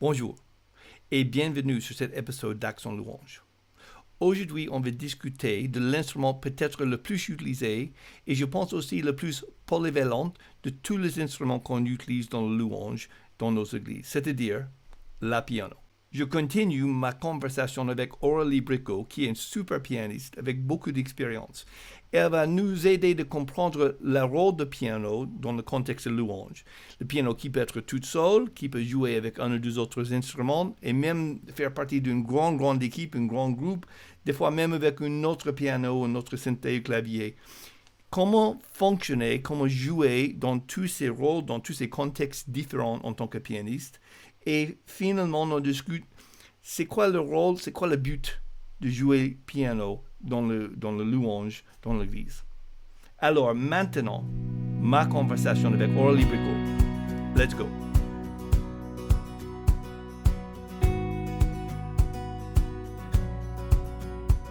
Bonjour et bienvenue sur cet épisode d'Action Louange. Aujourd'hui, on va discuter de l'instrument peut-être le plus utilisé et je pense aussi le plus polyvalent de tous les instruments qu'on utilise dans le louange dans nos églises, c'est-à-dire la piano. Je continue ma conversation avec Aurélie Bricot, qui est une super pianiste avec beaucoup d'expérience. Elle va nous aider de comprendre le rôle du piano dans le contexte de louange. Le piano qui peut être tout seul, qui peut jouer avec un ou deux autres instruments, et même faire partie d'une grande, grande équipe, un grand groupe, des fois même avec un autre piano, un autre synthé ou clavier. Comment fonctionner, comment jouer dans tous ces rôles, dans tous ces contextes différents en tant que pianiste? Et finalement, on discute c'est quoi le rôle, c'est quoi le but de jouer piano dans le, dans le louange dans l'église? Alors maintenant, ma conversation avec Aurélie Bricot. Let's go.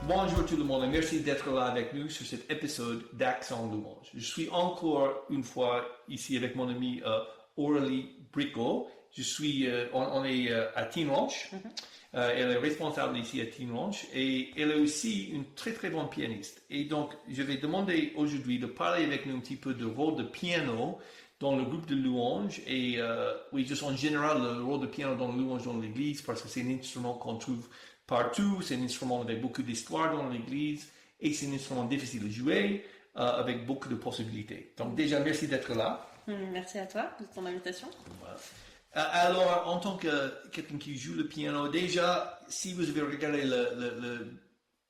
Bonjour tout le monde et merci d'être là avec nous sur cet épisode d'Accent Louange. Je suis encore une fois ici avec mon ami euh, Aurélie Bricot je suis, euh, on, est euh, à Teen Ranch. Mhm. Euh, elle est responsable ici à Teen Ranch et elle est aussi une très très bonne pianiste. Et donc, je vais demander aujourd'hui de parler avec nous un petit peu du rôle de piano dans le groupe de louange et oui, juste en général le rôle de piano dans le louange dans l'église parce que c'est un instrument qu'on trouve partout, c'est un instrument avec beaucoup d'histoire dans l'église et c'est un instrument difficile à jouer avec beaucoup de possibilités. Donc déjà, merci d'être là. Merci à toi de ton invitation. Euh, alors, en tant que quelqu'un qui joue le piano, déjà, si vous avez regardé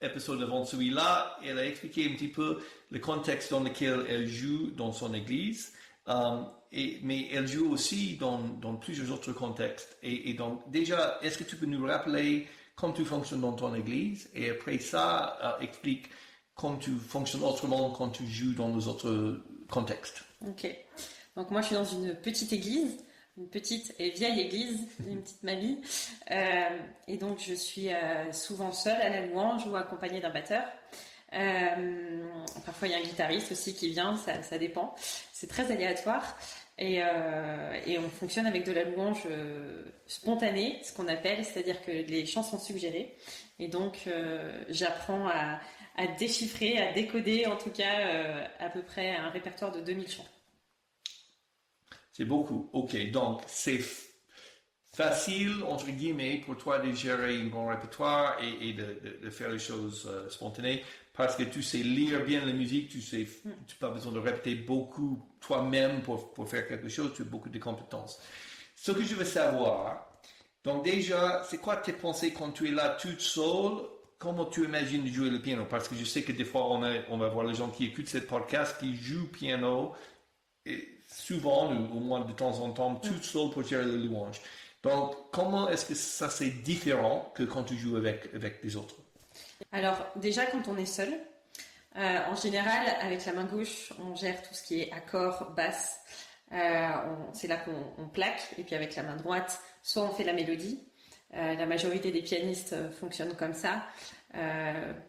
l'épisode avant celui-là, elle a expliqué un petit peu le contexte dans lequel elle joue dans son église. Euh, mais elle joue aussi dans, dans plusieurs autres contextes. Et, donc, déjà, est-ce que tu peux nous rappeler comment tu fonctionnes dans ton église? Et après ça, euh, explique comment tu fonctionnes autrement quand tu joues dans les autres contextes. Ok. Donc, moi, je suis dans une petite église une petite et vieille église, une petite mamie. Euh, et donc, je suis euh, souvent seule à la louange ou accompagnée d'un batteur. Euh, parfois, il y a un guitariste aussi qui vient, ça, dépend. C'est très aléatoire. Et, et, on fonctionne avec de la louange spontanée, ce qu'on appelle, c'est-à-dire que les chants sont suggérés. Et donc, j'apprends à, à, déchiffrer, à décoder, en tout cas, à peu près un répertoire de 2000 chants. C'est beaucoup. OK. Donc, c'est facile, entre guillemets, pour toi de gérer un bon répertoire et, de, faire les choses euh, spontanées parce que tu sais lire bien la musique, tu sais, tu n'as pas besoin de répéter beaucoup toi-même pour, pour, faire quelque chose, tu as beaucoup de compétences. Ce que je veux savoir, donc déjà, c'est quoi tes pensées quand tu es là toute seule? Comment tu imagines jouer le piano? Parce que je sais que des fois, on, on va voir les gens qui écoutent ce podcast qui jouent piano. Et souvent, ou au moins de temps en temps, tout seul pour gérer le louange. Donc, comment est-ce que ça c'est différent que quand tu joues avec, avec les autres? Alors, déjà, quand on est seul, euh, en général, avec la main gauche, on gère tout ce qui est accord, basse. Euh, c'est là qu'on plaque. Et puis avec la main droite, soit on fait la mélodie. Euh, la majorité des pianistes fonctionnent comme ça.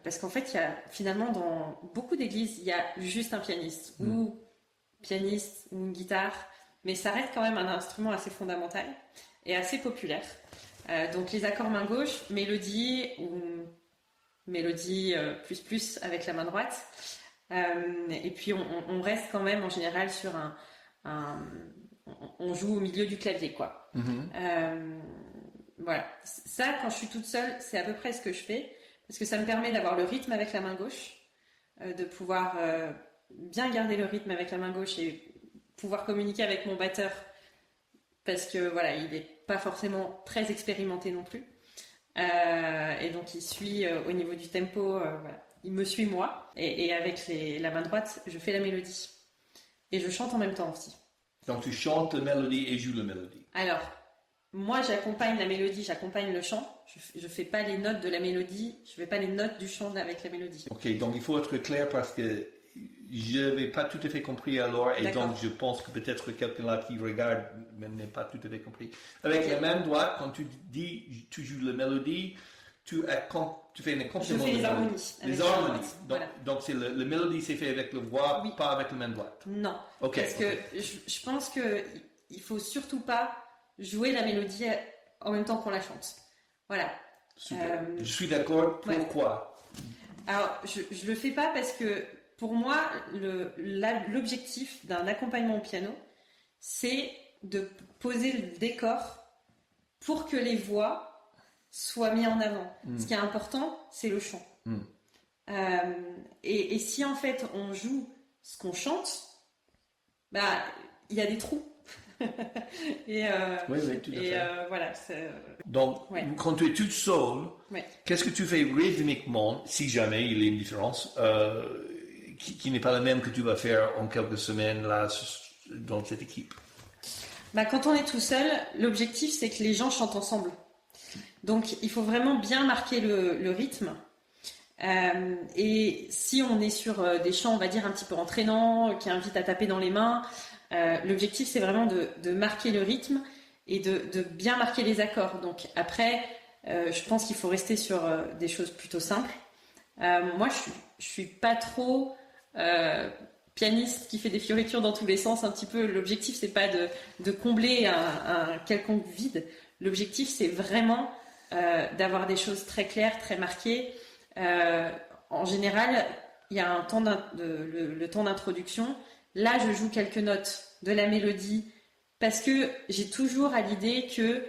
parce qu'en fait, il y a, finalement, dans beaucoup d'églises, il y a juste un pianiste. Mm. Ou pianiste ou une guitare, mais ça reste quand même un instrument assez fondamental et assez populaire. Euh, donc les accords main gauche, mélodie ou mélodie euh, plus plus avec la main droite. Euh, et puis on, reste quand même en général sur un, on joue au milieu du clavier quoi. Mm-hmm. voilà. Ça quand je suis toute seule, c'est à peu près ce que je fais parce que ça me permet d'avoir le rythme avec la main gauche, de pouvoir bien garder le rythme avec la main gauche et pouvoir communiquer avec mon batteur parce que voilà, il n'est pas forcément très expérimenté non plus. Euh, et donc il suit euh, au niveau du tempo, euh, il me suit moi. Et, avec la main droite, je fais la mélodie. Et je chante en même temps aussi. Donc tu chantes la mélodie et joues la mélodie. Alors, moi j'accompagne la mélodie, j'accompagne le chant. Je ne fais pas les notes de la mélodie, je ne fais pas les notes du chant avec la mélodie. Ok, donc il faut être clair parce que je n'avais pas tout à fait compris alors, et donc je pense que peut-être quelqu'un là qui regarde n'est pas tout à fait compris. Avec la même doigt, quand tu dis, tu joues la mélodie, tu, tu fais une accompaniment. Je fais les harmonies. Les harmonies. Donc, donc c'est le, mélodie, c'est fait avec le voix, pas avec la même doigt. Non. Ok. Parce que je, je pense que il faut surtout pas jouer la mélodie en même temps qu'on la chante. Voilà. Super. je suis d'accord. Pourquoi? Alors, je, je le fais pas parce que pour moi, l'objectif d'un accompagnement au piano, c'est de poser le décor pour que les voix soient mises en avant. Hmm. Ce qui est important, c'est le chant. Hmm. Euh, et, si en fait on joue ce qu'on chante, bah il y a des trous. et, euh, oui, oui, tout à fait. Euh, voilà. Donc, quand tu es toute seule, qu'est-ce que tu fais rythmiquement, si jamais il y a une différence, qui, n'est pas la même que tu vas faire en quelques semaines là dans cette équipe bah, Quand on est tout seul, l'objectif c'est que les gens chantent ensemble. Donc il faut vraiment bien marquer le, rythme. Euh, et si on est sur euh, des chants, on va dire, un petit peu entraînants, qui invitent à taper dans les mains, euh, l'objectif c'est vraiment de, marquer le rythme et de, bien marquer les accords. Donc après, je pense qu'il faut rester sur des choses plutôt simples. moi, je je suis pas trop pianiste qui fait des fioritures dans tous les sens. Un petit peu, l'objectif c'est pas de, combler un, quelconque vide. L'objectif c'est vraiment euh, d'avoir des choses très claires, très marquées. Euh, en général, il y a un temps le, temps d'introduction. Là, je joue quelques notes de la mélodie parce que j'ai toujours à l'idée que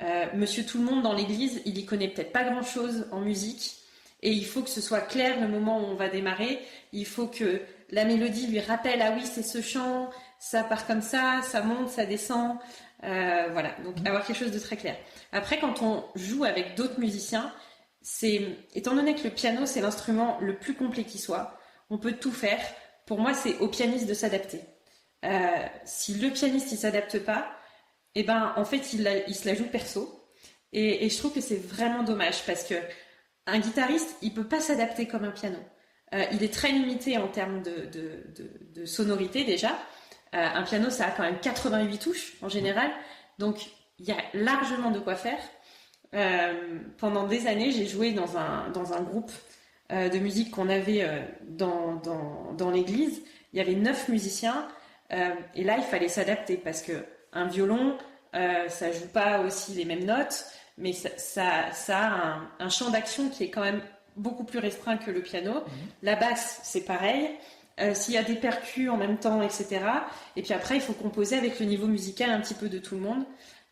euh, Monsieur Tout le Monde dans l'église, il y connaît peut-être pas grand-chose en musique et il faut que ce soit clair le moment où on va démarrer. Il faut que la mélodie lui rappelle ah oui c'est ce chant, ça part comme ça, ça monte, ça descend, euh, voilà. Donc avoir quelque chose de très clair. Après quand on joue avec d'autres musiciens, c'est étant donné que le piano c'est l'instrument le plus complet qui soit, on peut tout faire. Pour moi c'est au pianiste de s'adapter. Euh, si le pianiste il s'adapte pas, eh ben en fait il, se la joue perso. Et je trouve que c'est vraiment dommage parce que un guitariste il peut pas s'adapter comme un piano. Euh, il est très limité en termes de, sonorité déjà. Euh, un piano, ça a quand même 88 touches en général, donc il y a largement de quoi faire. Euh, pendant des années, j'ai joué dans un, groupe de musique qu'on avait dans, dans, l'église. Il y avait neuf musiciens, et là, il fallait s'adapter parce que un violon, ça joue pas aussi les mêmes notes, mais ça, ça, a un, un champ d'action qui est quand même beaucoup plus restreint que le piano. Mhm. La basse, c'est pareil. Euh, s'il y a des percus en même temps, etc. Et puis après, il faut composer avec le niveau musical un petit peu de tout le monde,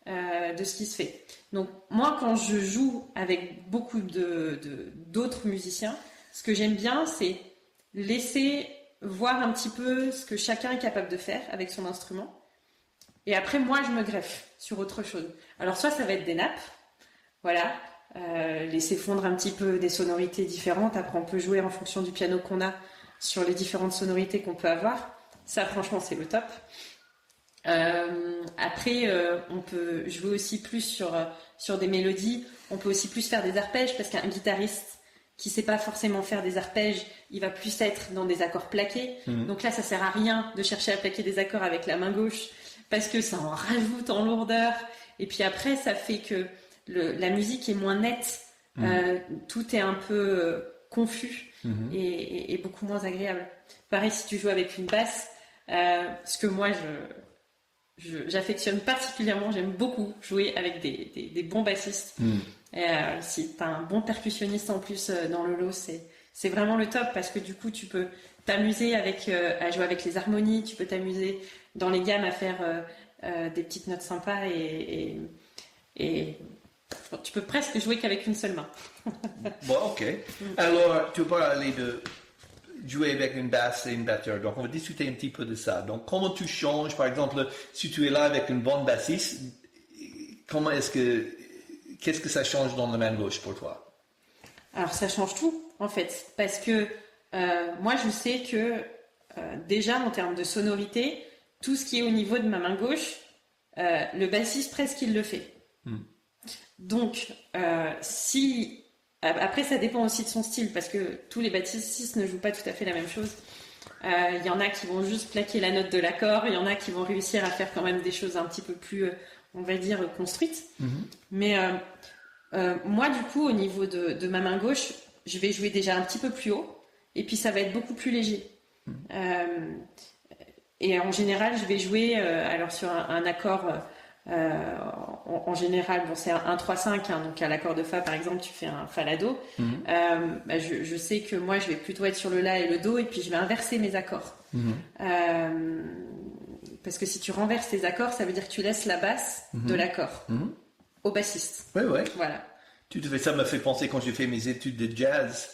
euh, de ce qui se fait. Donc moi, quand je joue avec beaucoup de, d'autres musiciens, ce que j'aime bien, c'est laisser voir un petit peu ce que chacun est capable de faire avec son instrument. Et après, moi, je me greffe sur autre chose. Alors soit ça va être des nappes, voilà, euh, laisser fondre un petit peu des sonorités différentes. Après, on peut jouer en fonction du piano qu'on a sur les différentes sonorités qu'on peut avoir. Ça, franchement, c'est le top. Euh, après, euh, on peut jouer aussi plus sur, sur des mélodies. On peut aussi plus faire des arpèges parce qu'un guitariste qui sait pas forcément faire des arpèges, il va plus être dans des accords plaqués. Mhm. Donc là, ça sert à rien de chercher à plaquer des accords avec la main gauche parce que ça en rajoute en lourdeur. Et puis après, ça fait que la musique est moins nette, mmh. euh, tout est un peu euh, confus mmh. et, beaucoup moins agréable. Pareil si tu joues avec une basse, euh, ce que moi j'affectionne particulièrement, j'aime beaucoup jouer avec des, bons bassistes. Mmh. si tu as un bon percussionniste en plus dans le lot, c'est vraiment le top parce que du coup tu peux t'amuser avec à jouer avec les harmonies, tu peux t'amuser dans les gammes à faire des petites notes sympas et, et tu peux presque jouer qu'avec une seule main. bon, ok. Alors, tu peux aller de jouer avec une basse et une batteur. Donc, on va discuter un petit peu de ça. Donc, comment tu changes, par exemple, si tu es là avec une bonne bassiste, comment est-ce que, qu'est-ce que ça change dans la main gauche pour toi? Alors, ça change tout, en fait, parce que euh, moi, je sais que euh, déjà, en termes de sonorité, tout ce qui est au niveau de ma main gauche, euh, le bassiste presque il le fait. Hmm. Donc, euh, si après, ça dépend aussi de son style parce que tous les bassistes ne jouent pas tout à fait la même chose. Il euh, y en a qui vont juste plaquer la note de l'accord, il y en a qui vont réussir à faire quand même des choses un petit peu plus, euh, on va dire, construites. Mhm. Mais moi, du coup, au niveau de, ma main gauche, je vais jouer déjà un petit peu plus haut et puis ça va être beaucoup plus léger. Mhm. et en général, je vais jouer alors sur un accord en, général, bon, c'est un 3-5, hein, donc à l'accord de Fa, par exemple, tu fais un Fa La Do. Mhm. Euh, bah, je, je sais que moi, je vais plutôt être sur le La et le Do, et puis je vais inverser mes accords. Mhm. Euh, parce que si tu renverses tes accords, ça veut dire que tu laisses la basse de l'accord Mhm. au bassiste. Ouais, ouais. Voilà. Tout à fait. Ça m'a fait penser quand j'ai fait mes études de jazz.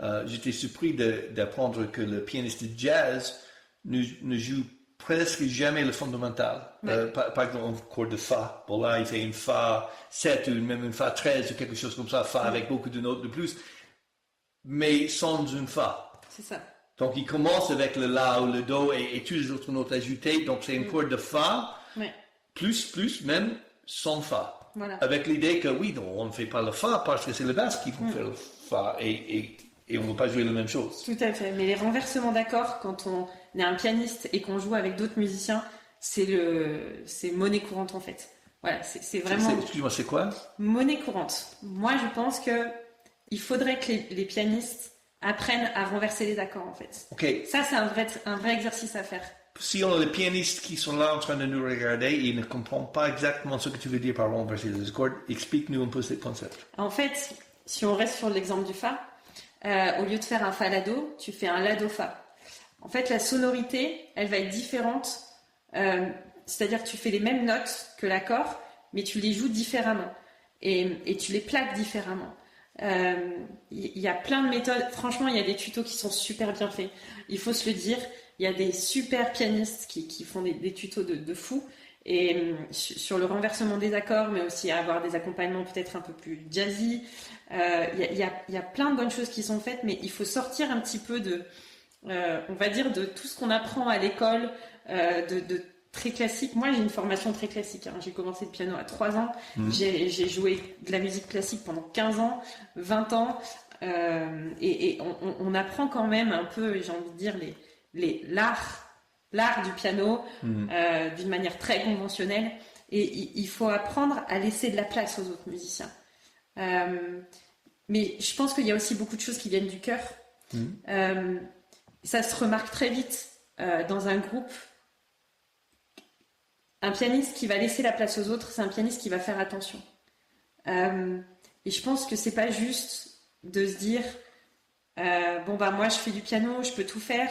euh, J'étais surpris d'apprendre que le pianiste de jazz ne, ne joue presque jamais le fondamental. Ouais. Euh, par, par exemple, un chord de Fa. Bon, là, il fait une Fa 7 ou même une Fa 13 ou quelque chose comme ça, Fa avec beaucoup de notes de plus, mais sans une Fa. C'est ça. Donc, il commence avec le La ou le Do et, et toutes les autres notes ajoutées. Donc, c'est une chord de Fa, Ouais. plus, plus, même sans Fa Voilà. avec l'idée que oui, non, on ne fait pas le fa parce que c'est le basse qui vont faire le fa et, et, et on ne va pas jouer la même chose. Tout à fait. Mais les renversements d'accords, quand on est un pianiste et qu'on joue avec d'autres musiciens, c'est le, c'est monnaie courante en fait. Voilà, c'est vraiment Excuse-moi, c'est quoi? Monnaie courante. Moi, je pense que il faudrait que les, les pianistes apprennent à renverser les accords en fait. Ok, Ça, c'est un vrai, un vrai exercice à faire. si on a les pianistes qui sont là en train de nous regarder et ils ne comprennent pas exactement ce que tu veux dire par renverser les accords, explique-nous un peu ce concept. En fait, si on reste sur l'exemple du Fa, euh, au lieu de faire un Fa Lado, tu fais un Lado Fa. En fait, la sonorité, elle va être différente. euh, C'est-à-dire que tu fais les mêmes notes que l'accord, mais tu les joues différemment. Et, tu les plaques différemment. Euh, Il y, a plein de méthodes. Franchement, il y a des tutos qui sont super bien faits. Il faut se le dire. Il y a des super pianistes qui, font des, tutos de, de fou. Et euh, su- sur le renversement des accords, mais aussi avoir des accompagnements peut-être un peu plus jazzy. Euh, Il y, a, il y a- il y a plein de bonnes choses qui sont faites, mais il faut sortir un petit peu de, euh, on va dire, de tout ce qu'on apprend à l'école, euh, de, de très classique. Moi, j'ai une formation très classique. hein. J'ai commencé le piano à 3 ans. J'ai j'ai joué de la musique classique pendant 15 ans, 20 ans. euh, et et on, apprend quand même un peu, j'ai envie de dire, les les- l'art l'art du piano euh, d'une manière très conventionnelle. Et il, faut apprendre à laisser de la place aux autres musiciens. Euh, mais je pense qu'il y a aussi beaucoup de choses qui viennent du cœur. Euh, ça se remarque très vite dans un groupe. Un pianiste qui va laisser la place aux autres, c'est un pianiste qui va faire attention. Et je pense que c'est pas juste de se dire bon bah moi je fais du piano, je peux tout faire.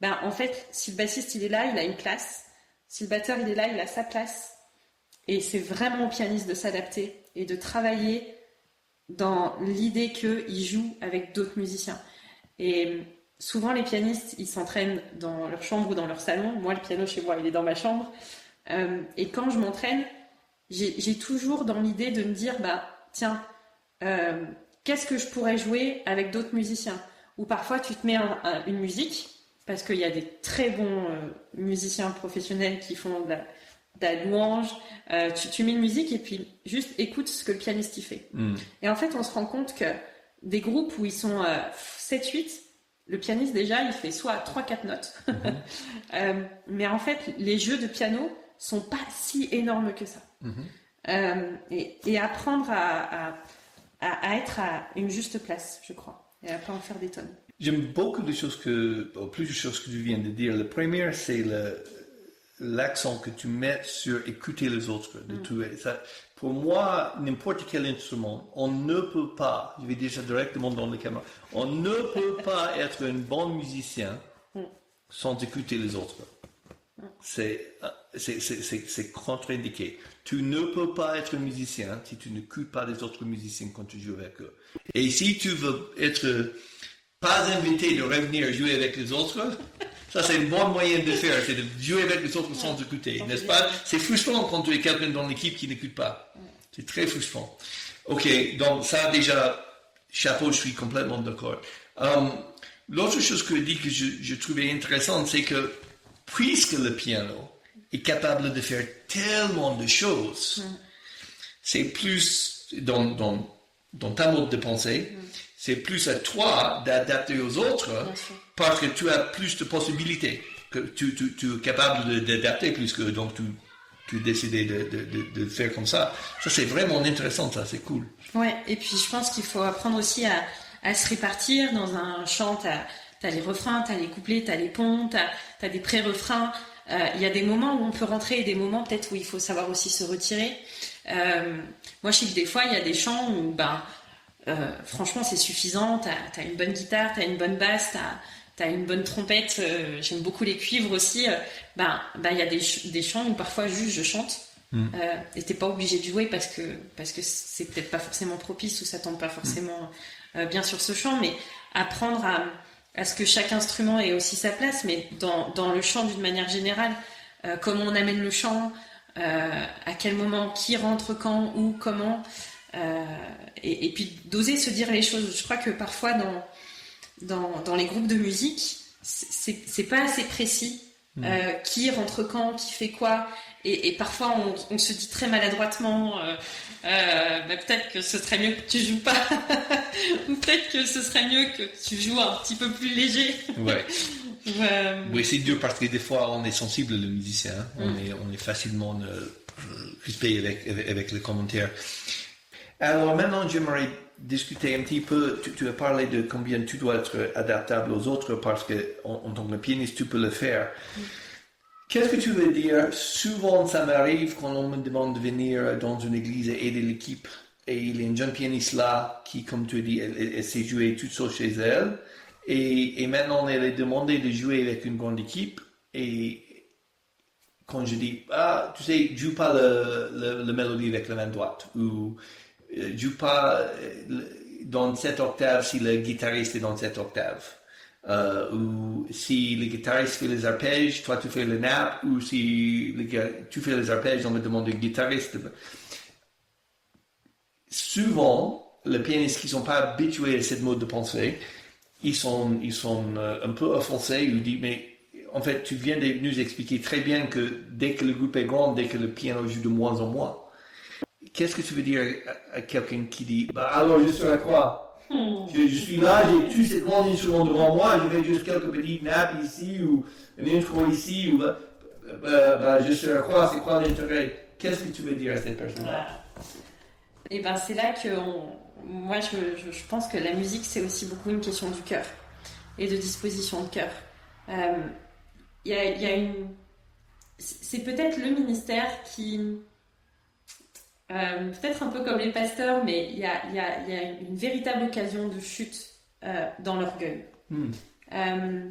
Ben en fait, si le bassiste il est là, il a une place. Si le batteur il est là, il a sa place. Et c'est vraiment au pianiste de s'adapter et de travailler dans l'idée qu'il joue avec d'autres musiciens. Et souvent, les pianistes, ils s'entraînent dans leur chambre ou dans leur salon. Moi, le piano chez moi, il est dans ma chambre. Euh, et quand je m'entraîne, j'ai toujours dans l'idée de me dire, bah, tiens, euh, qu'est-ce que je pourrais jouer avec d'autres musiciens? Ou parfois, tu te mets un- un- une musique, parce qu'il y a des très bons euh, musiciens professionnels qui font de la, de la louange. Euh, tu, tu mets une musique et puis juste écoute ce que le pianiste y fait. Et en fait, on se rend compte que des groupes où ils sont euh, 7-8, le pianiste déjà, il fait soit 3-4 notes. Euh, mais en fait, les jeux de piano sont pas si énormes que ça. Euh, et, et apprendre à, à, à- à être à une juste place, je crois. Et à pas en faire des tonnes. J'aime beaucoup de choses que, plusieurs choses que tu viens de dire. Le premier, c'est l'accent que tu mets sur écouter les autres. De tout. Ça, pour moi, n'importe quel instrument, on ne peut pas, je vais dire ça directement dans la caméra, on ne peut pas être un bon musicien sans écouter les autres. C'est- c'est contre-indiqué. Tu ne peux pas être musicien si tu n'écoutes pas les autres musiciens quand tu joues avec eux. Et si tu veux être pas invité de revenir jouer avec les autres, ça c'est un bon moyen de faire, c'est de jouer avec les autres sans écouter, n'est-ce pas? C'est frustrant quand tu es quelqu'un dans l'équipe qui n'écoute pas. C'est très frustrant. Ok, donc ça déjà, chapeau, je suis complètement d'accord. Euh, L'autre chose que je dis que je, je trouvais intéressante, c'est que puisque le piano est capable de faire tellement de choses, c'est plus dans, dans, dans ta mode de pensée, c'est plus à toi d'adapter aux autres parce que tu as plus de possibilités, que tu, tu, tu es capable d'adapter plus que donc tu, tu décidé de, de, de, de faire comme ça. Ça c'est vraiment intéressant, ça c'est cool. Ouais, et puis je pense qu'il faut apprendre aussi à, à se répartir dans un chant. T'as as les refrains, t'as les couplets, t'as les ponts, t'as as des pré-refrains. Euh, Il y a des moments où on peut rentrer et des moments peut-être où il faut savoir aussi se retirer. moi, je sais que des fois, il y a des chants où, ben, franchement, c'est suffisant. T'as as une bonne guitare, t'as une bonne basse, t'as as une bonne trompette. J'aime beaucoup les cuivres aussi. ben, ben, il y a des, des chants où parfois juste je chante. Mm. Euh, et t'es pas obligé de jouer parce que parce que c'est peut-être pas forcément propice ou ça tombe pas forcément euh, bien sur ce chant, mais apprendre à, à ce que chaque instrument ait aussi sa place, mais dans, dans le chant d'une manière générale, euh, comment on amène le chant, euh, à quel moment, qui rentre quand, où, comment, euh, et, et, puis d'oser se dire les choses. Je crois que parfois dans dans, dans les groupes de musique, c'est pas assez précis. Mm. qui rentre quand, qui fait quoi, et, parfois, on, se dit très maladroitement, euh, euh, bah, peut-être que ce serait mieux que tu joues pas, ou peut-être que ce serait mieux que tu joues un petit peu plus léger. Ouais. Oui, c'est dur parce que des fois, on est sensible, le musicien. Hein. On, mm. est, on est facilement euh, crispé avec, avec, les commentaires. Alors maintenant, j'aimerais discuter un petit peu. Tu, as parlé de combien tu dois être adaptable aux autres parce que en, tant que pianiste, tu peux le faire. Qu'est-ce que tu veux dire? Souvent, ça m'arrive quand on me demande de venir dans une église et aider l'équipe. Et il y a une jeune pianiste là qui, comme tu dis, elle, s'est jouée toute seule chez elle. Et, maintenant, elle est demandée de jouer avec une grande équipe. Et quand je dis, ah, tu sais, joue pas le, le, mélodie avec la main droite. Ou joue pas euh, dans cette octave si le guitariste est dans cette octave euh, ou si le guitariste fait les arpèges, toi tu fais le nappe, ou si tu fais les arpèges, on me demande le guitariste. Souvent, les pianistes qui ne sont pas habitués à cette mode de pensée, ils sont, ils sont euh, un peu offensés, ils disent, mais en fait, tu viens de nous expliquer très bien que dès que le groupe est grand, dès que le piano joue de moins en moins, qu'est-ce que tu veux dire à, quelqu'un qui dit, bah alors je serai quoi je, suis là, j'ai tous ces grands instruments devant moi, je vais juste quelques petites nappes ici ou un instrument ici, ou bah, je sais quoi, c'est quoi l'intérêt Qu'est-ce que tu veux dire à cette personne-là Et eh ben c'est là que moi je, je, pense que la musique c'est aussi beaucoup une question du cœur et de disposition de cœur. Il euh, y, a, y a une. C'est peut-être le ministère qui euh, peut-être un peu comme les pasteurs, mais il y a, y, a, y a, une véritable occasion de chute euh, dans l'orgueil. Hmm. Euh,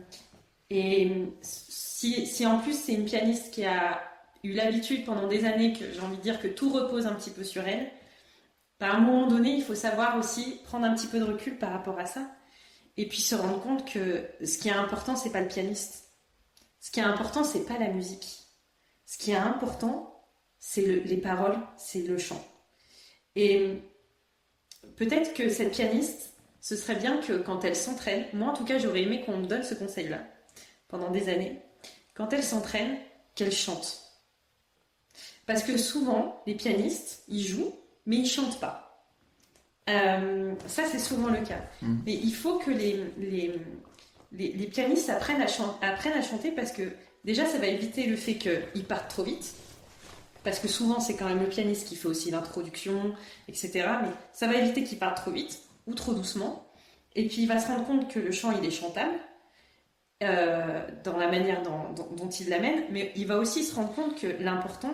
et si, si, en plus c'est une pianiste qui a eu l'habitude pendant des années, que j'ai envie de dire que tout repose un petit peu sur elle, bah, à un moment donné, il faut savoir aussi prendre un petit peu de recul par rapport à ça. Et puis se rendre compte que ce qui est important, c'est pas le pianiste. Ce qui est important, c'est pas la musique. Ce qui est important, c'est les paroles, c'est le chant. Et peut-être que cette pianiste, ce serait bien que quand elle s'entraîne, moi en tout cas j'aurais aimé qu'on me donne ce conseil-là pendant des années, quand elle s'entraîne, qu'elle chante. Parce que souvent, les pianistes, ils jouent, mais ils chantent pas. Euh, ça, c'est souvent le cas. Mmh. Mais il faut que les, les, pianistes apprennent à, apprennent à chanter parce que déjà, ça va éviter le fait qu'ils partent trop vite parce que souvent c'est quand même le pianiste qui fait aussi l'introduction, etc. Mais ça va éviter qu'il parte trop vite ou trop doucement. Et puis il va se rendre compte que le chant il est chantable euh, dans la manière dont, il l'amène, mais il va aussi se rendre compte que l'important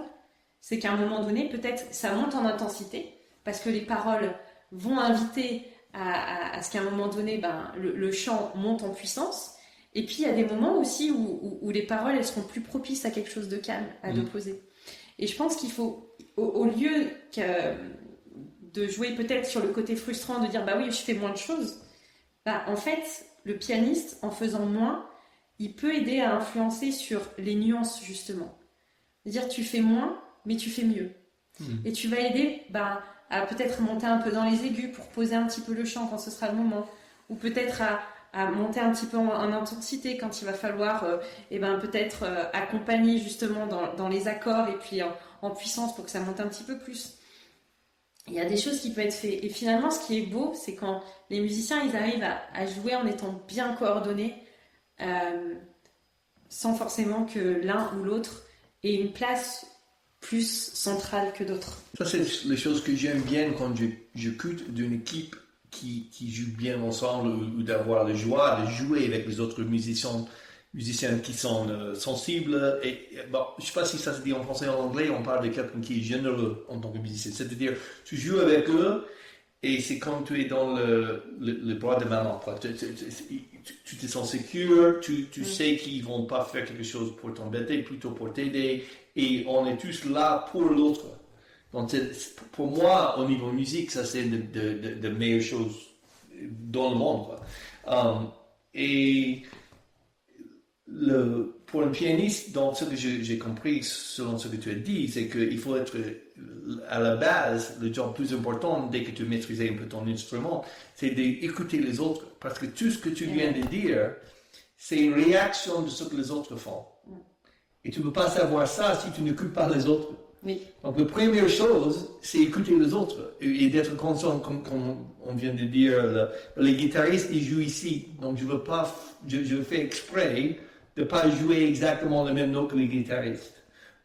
c'est qu'à un moment donné peut-être ça monte en intensité parce que les paroles vont inviter à, ce qu'à un moment donné ben, le, chant monte en puissance. Et puis il y a des moments aussi où, les paroles elles seront plus propices à quelque chose de calme, à mmh. poser. Et je pense qu'il faut, au, lieu de jouer peut-être sur le côté frustrant, de dire bah oui, je fais moins de choses, bah en fait, le pianiste, en faisant moins, il peut aider à influencer sur les nuances justement. Dire tu fais moins, mais tu fais mieux. Hmm. Et tu vas aider bah, à peut-être monter un peu dans les aigus pour poser un petit peu le chant quand ce sera le moment. Ou peut-être à à monter un petit peu en, intensité quand il va falloir euh, eh ben, peut-être euh, accompagner justement dans, les accords et puis en, puissance pour que ça monte un petit peu plus. Il y a des choses qui peuvent être faites. Et finalement, ce qui est beau, c'est quand les musiciens ils arrivent à, jouer en étant bien coordonnés, euh, sans forcément que l'un ou l'autre ait une place plus centrale que d'autres. Ça, c'est les choses que j'aime bien quand je, je d'une équipe qui, jouent bien ensemble ou, d'avoir la joie de jouer avec les autres musiciens musiciens qui sont euh, sensibles. Et, bon, je ne sais pas si ça se dit en français ou en anglais, on parle de quelqu'un qui est généreux en tant que musicien. C'est-à-dire, tu joues avec eux et c'est comme tu es dans le, le, bras de maman. Tu, tu, te sens sécure, tu, tu mm. sais qu'ils ne vont pas faire quelque chose pour t'embêter, plutôt pour t'aider. Et on est tous là pour l'autre. Donc, pour moi, au niveau musique, ça c'est de, de, de, meilleures choses dans le monde. Um, et le, pour un pianiste, dans ce que j'ai compris selon ce que tu as dit, c'est qu'il faut être à la base, le job plus important dès que tu maîtrises un peu ton instrument, c'est d'écouter les autres. Parce que tout ce que tu viens de dire, c'est une réaction de ce que les autres font. Et tu ne peux pas savoir ça si tu n'écoutes pas les autres. Donc la première chose, c'est écouter les autres et, d'être conscient, comme, on vient de dire, les guitaristes, ils jouent ici. Donc je veux pas, je, je fais exprès de pas jouer exactement le même note que les guitaristes.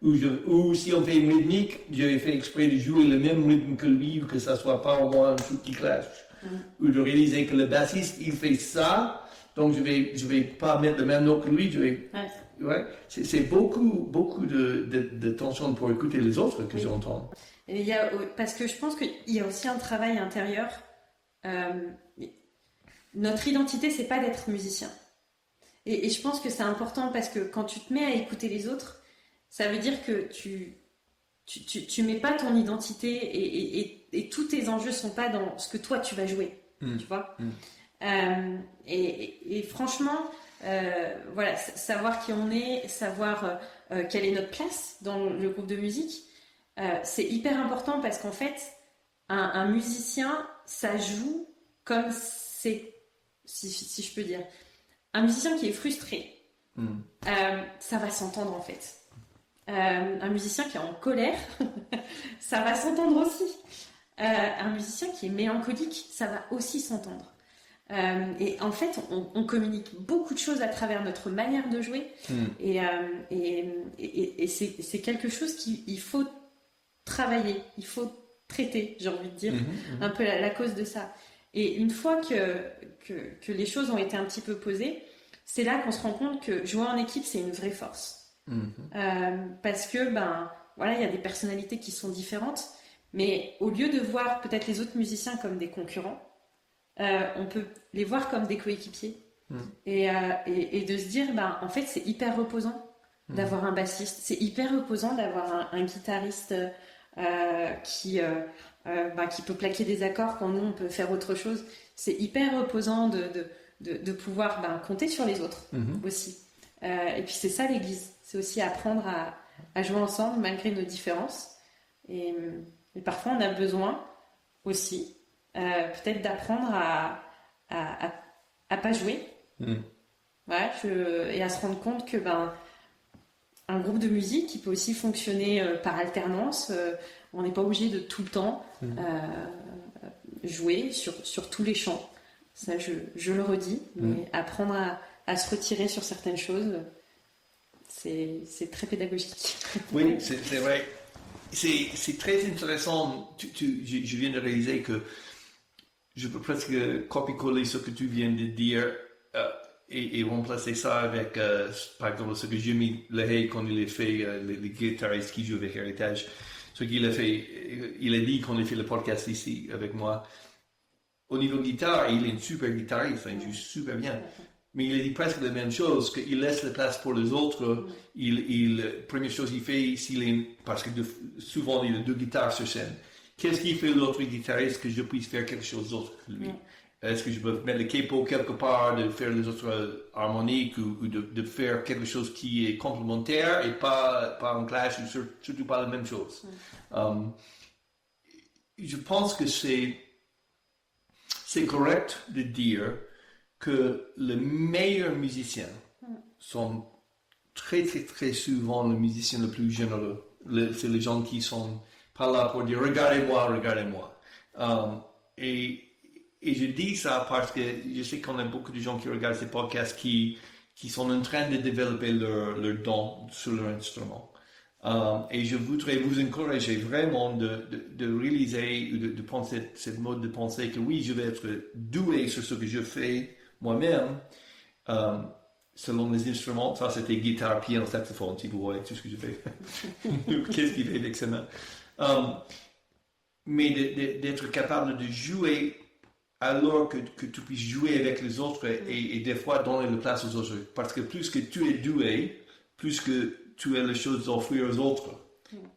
Ou, je, ou si on fait une rythmique, j'ai fait exprès de jouer le même rythme que lui, ou que ça soit pas au moins un truc qui clash. Mm. Ou de réaliser que le bassiste, il fait ça, donc je vais, je vais pas mettre le même note que lui, je vais... Ouais. C'est beaucoup, beaucoup de, de, tension pour écouter les autres que j'entends. Il y a, parce que je pense qu'il y a aussi un travail intérieur. Euh, notre identité, c'est pas d'être musicien. Et, et, je pense que c'est important parce que quand tu te mets à écouter les autres, ça veut dire que tu tu, tu, tu mets pas ton identité et, et, et, tous tes enjeux sont pas dans ce que toi tu vas jouer, hmm. tu vois? Hmm. Euh, et, franchement, euh, voilà, savoir qui on est, savoir euh, quelle est notre place dans le groupe de musique, c'est hyper important parce qu'en fait, un, musicien, ça joue comme c'est, si, si, je peux dire, un musicien qui est frustré, hmm. ça va s'entendre en fait. Euh, un musicien qui est en colère, ça va s'entendre aussi. Euh, un musicien qui est mélancolique, ça va aussi s'entendre. Euh, et en fait, on, communique beaucoup de choses à travers notre manière de jouer. Hmm. Et, et, c'est quelque chose qu'il faut travailler, il faut traiter, j'ai envie de dire, hmm, hmm, un peu la, cause de ça. Et une fois que, que, que les choses ont été un petit peu posées, c'est là qu'on se rend compte que jouer en équipe, c'est une vraie force. Mhm. Euh, parce que, ben, voilà, il y a des personnalités qui sont différentes, mais au lieu de voir peut-être les autres musiciens comme des concurrents, euh, on peut les voir comme des coéquipiers. Mhm. Euh, et, et, de se dire, ben, en fait, c'est hyper reposant mhm. d'avoir un bassiste, c'est hyper reposant d'avoir un, guitariste qui, ben, qui peut plaquer des accords quand nous, on peut faire autre chose. C'est hyper reposant de, de, de, pouvoir ben, compter sur les autres aussi. et puis c'est ça l'Église c'est aussi apprendre à, jouer ensemble malgré nos différences. Et, parfois, on a besoin aussi euh, peut-être d'apprendre à, à, pas jouer. Mm. et à se rendre compte que ben, un groupe de musique qui peut aussi fonctionner euh, par alternance. Euh, on n'est pas obligé de tout le temps mm. jouer sur, sur tous les champs. Ça, je, je le redis, mm. mais apprendre à, à, se retirer sur certaines choses, c'est très pédagogique. Oui, c'est vrai. C'est très intéressant. je, viens de réaliser que je peux presque copier-coller ce que tu viens de dire euh, et, remplacer ça avec, euh, par exemple, ce que Jimmy Lehay, quand il a fait euh, les, guitaristes qui jouent avec Heritage, ce qu'il a fait, il a dit quand il a fait le podcast ici avec moi, au niveau guitare, il est un super guitariste, il joue super bien mais il dit presque la même chose, qu'il laisse la place pour les autres. Première chose qu'il fait, s'il est, parce que souvent il a deux guitares sur scène. Qu'est-ce qu'il fait l'autre guitariste que je puisse faire quelque chose d'autre que lui? Est-ce que je peux mettre le capo quelque part, de faire les autres harmoniques ou, de, faire quelque chose qui est complémentaire et pas, pas en clash ou surtout pas la même chose? Um, je pense que c'est, c'est correct de dire que les meilleurs musiciens sont très, très, très souvent les musiciens les plus généreux. C'est les gens qui sont là pour dire regardez-moi, regardez-moi. Um, et, et je dis ça parce que je sais qu'on a beaucoup de gens qui regardent ces podcasts qui, qui sont en train de développer leur, leur don sur leur instrument. Um, et je voudrais vous encourager vraiment de, de, de réaliser de, de penser cette mode de penser que oui, je vais être doué sur ce que je fais moi-même, euh, selon les instruments. Ça, c'était guitare, piano, saxophone, si vous voyez tout ce que je fais. Qu'est-ce qu'il fait avec ses mains? Um, mais d'être capable de jouer alors que, que, tu puisses jouer avec les autres et, et, des fois donner la place aux autres. Parce que plus que tu es doué, plus que tu as les choses à offrir aux autres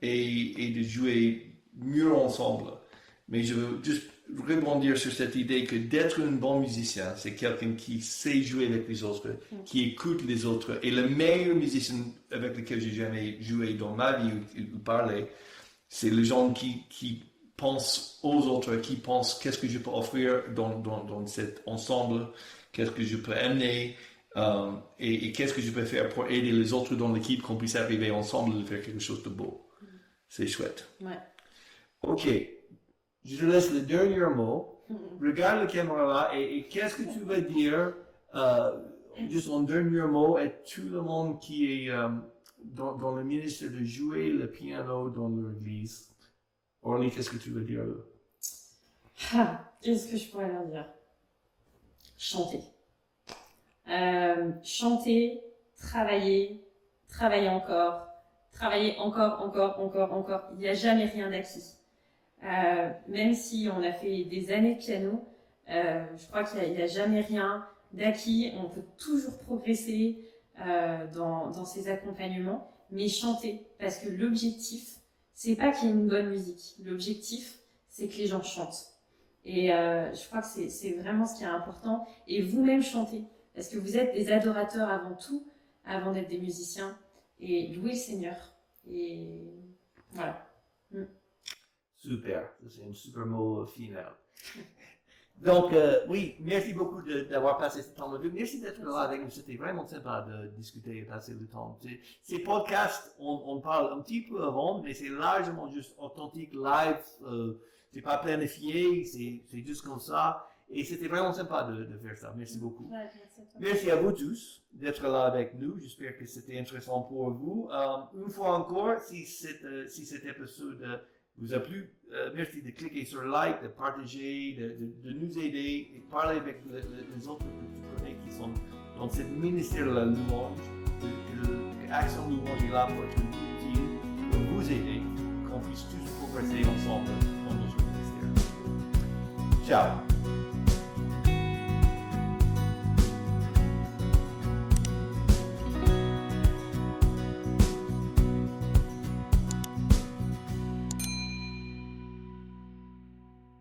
et, et de jouer mieux ensemble. Mais je veux juste rebondir sur cette idée que d'être un bon musicien, c'est quelqu'un qui sait jouer avec les autres, qui écoute les autres. Et le meilleur musicien avec lequel j'ai jamais joué dans ma vie ou, parlé, c'est les gens qui, qui pensent aux autres, qui pensent qu'est-ce que je peux offrir dans, dans, dans cet ensemble, qu'est-ce que je peux amener. Euh, et, qu'est-ce que je peux faire pour aider les autres dans l'équipe qu'on puisse arriver ensemble de faire quelque chose de beau. C'est chouette. Ouais. Ok, je te laisse le dernier mot. Mm-hmm. Regarde la caméra et, qu'est-ce que tu veux dire, euh, juste en dernier mot, à tout le monde qui est euh, dans, le ministère de jouer le piano dans l'église. Orly, qu'est-ce que tu veux dire ah, Qu'est-ce que je pourrais leur dire? Chanter. Euh, chanter, travailler, travailler encore, travailler encore, encore, encore, encore. Il n'y a jamais rien d'acquis. Euh, même si on a fait des années de piano, euh, je crois qu'il n'y a, jamais rien d'acquis. On peut toujours progresser euh, dans, dans ces accompagnements, mais chanter, parce que l'objectif, c'est pas qu'il y ait une bonne musique. L'objectif, c'est que les gens chantent. Et je crois que c'est vraiment ce qui est important. Et vous-même chanter, parce que vous êtes des adorateurs avant tout, avant d'être des musiciens, et louer le Seigneur. Et voilà. Mm. Super, c'est un super mot final. Donc, euh, oui, merci beaucoup d'avoir passé ce temps avec nous. Merci d'être là avec nous. C'était vraiment sympa de discuter et passer le temps. Ces podcasts, on, on, parle un petit peu avant, mais c'est largement juste authentique, live. Euh, c'est pas planifié, c'est juste comme ça. Et c'était vraiment sympa de, de, faire ça. Merci beaucoup. merci, à vous tous d'être là avec nous. J'espère que c'était intéressant pour vous. Euh, une fois encore, si, cette, si cet épisode vous a plu, euh, merci de cliquer sur like, de partager, de, de, nous aider et parler avec les autres que tu connais qui sont dans ce ministère de la louange, que, que Action Louange est là pour être utile, pour vous aider, qu'on puisse tous progresser ensemble dans notre ministère. Ciao!